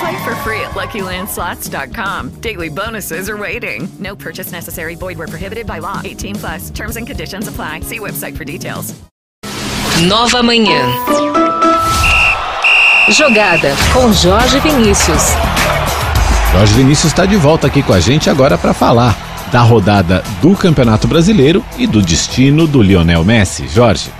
Play for free at LuckyLandSlots.com. Daily bonuses are waiting. No purchase necessary. Void where prohibited by law. 18 plus. Terms and conditions apply. See website for details. Nova Manhã. Jogada com Jorge Vinícius. Jorge Vinícius está de volta aqui com a gente agora para falar da rodada do Campeonato Brasileiro e do destino do Lionel Messi. Jorge.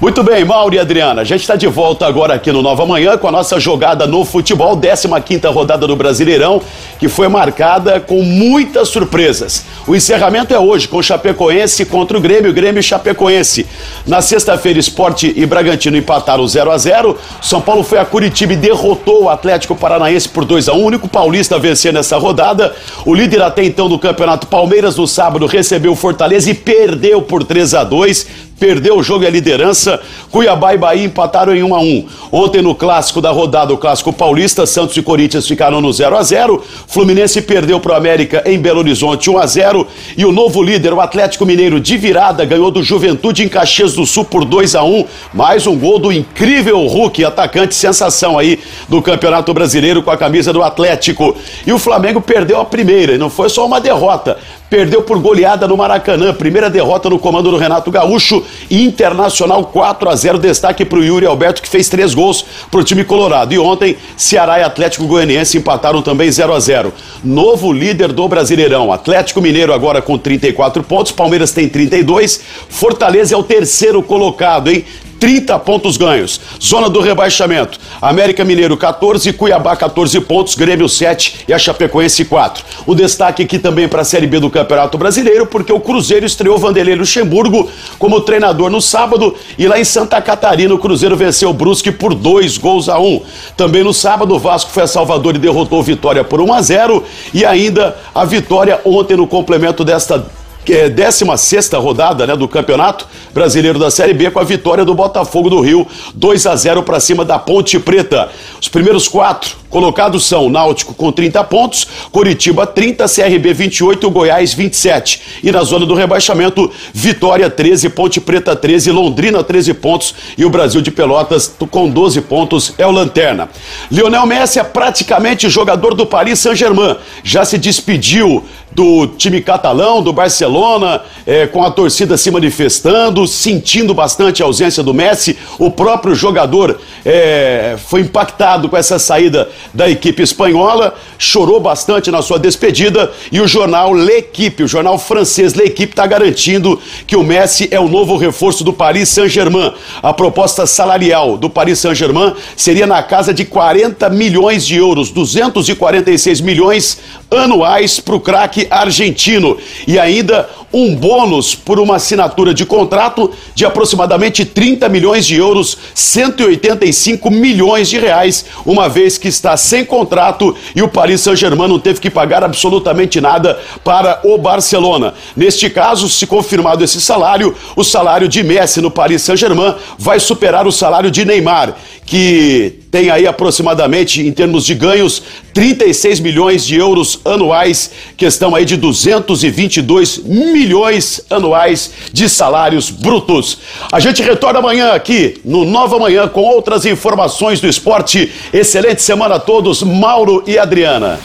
Muito bem, Mauro e Adriana, a gente está de volta agora aqui no Nova Manhã com a nossa jogada no futebol, 15ª rodada do Brasileirão, que foi marcada com muitas surpresas. O encerramento é hoje com o Chapecoense contra o Grêmio, Grêmio e Chapecoense. Na sexta-feira, Esporte e Bragantino empataram 0 a 0 São Paulo foi a Curitiba e derrotou o Atlético Paranaense por 2 a 1 O único paulista a vencer nessa rodada. O líder até então do campeonato Palmeiras, no sábado, recebeu o Fortaleza e perdeu por 3 a 2 perdeu o jogo e a liderança. Cuiabá e Bahia empataram em 1 a 1. Ontem no clássico da rodada, o clássico paulista, Santos e Corinthians ficaram no 0 a 0. Fluminense perdeu para o América em Belo Horizonte 1 a 0 e o novo líder, o Atlético Mineiro de virada, ganhou do Juventude em Caxias do Sul por 2 a 1. Mais um gol do incrível Hulk, atacante sensação aí do Campeonato Brasileiro com a camisa do Atlético. E o Flamengo perdeu a primeira, e não foi só uma derrota perdeu por goleada no Maracanã. Primeira derrota no comando do Renato Gaúcho. Internacional 4 a 0 Destaque para o Yuri Alberto, que fez três gols para o time colorado. E ontem, Ceará e Atlético Goianiense empataram também 0 a 0 Novo líder do Brasileirão. Atlético Mineiro agora com 34 pontos. Palmeiras tem 32. Fortaleza é o terceiro colocado, hein? 30 pontos ganhos. Zona do rebaixamento. América Mineiro 14, Cuiabá 14 pontos, Grêmio 7 e a Chapecoense 4. O destaque aqui também para a Série B do Campeonato Brasileiro, porque o Cruzeiro estreou Vanderlei Luxemburgo como treinador no sábado e lá em Santa Catarina o Cruzeiro venceu o Brusque por dois gols a um. Também no sábado o Vasco foi a Salvador e derrotou Vitória por 1 a 0 e ainda a vitória ontem no complemento desta que é 16 rodada né, do Campeonato Brasileiro da Série B, com a vitória do Botafogo do Rio, 2 a 0 para cima da Ponte Preta. Os primeiros quatro colocados são Náutico com 30 pontos, Curitiba 30, CRB 28, Goiás 27. E na zona do rebaixamento, Vitória 13, Ponte Preta 13, Londrina 13 pontos e o Brasil de Pelotas com 12 pontos é o Lanterna. Lionel Messi é praticamente jogador do Paris Saint-Germain. Já se despediu do time catalão, do Barcelona, é, com a torcida se manifestando, sentindo bastante a ausência do Messi. O próprio jogador é, foi impactado com essa saída da equipe espanhola, chorou bastante na sua despedida e o jornal L'Equipe, o jornal francês L'Equipe, está garantindo que o Messi é o novo reforço do Paris Saint-Germain. A proposta salarial do Paris Saint-Germain seria na casa de 40 milhões de euros, 246 milhões anuais para o craque argentino. E ainda um bônus por uma assinatura de contrato de aproximadamente 30 milhões de euros, 185 milhões de reais, uma vez que está sem contrato e o Paris Saint-Germain não teve que pagar absolutamente nada para o Barcelona. Neste caso, se confirmado esse salário, o salário de Messi no Paris Saint-Germain vai superar o salário de Neymar, que tem aí aproximadamente, em termos de ganhos, 36 milhões de euros anuais, questão aí de 222 milhões anuais de salários brutos. A gente retorna amanhã aqui no Nova Manhã com outras informações do esporte. Excelente semana a todos, Mauro e Adriana.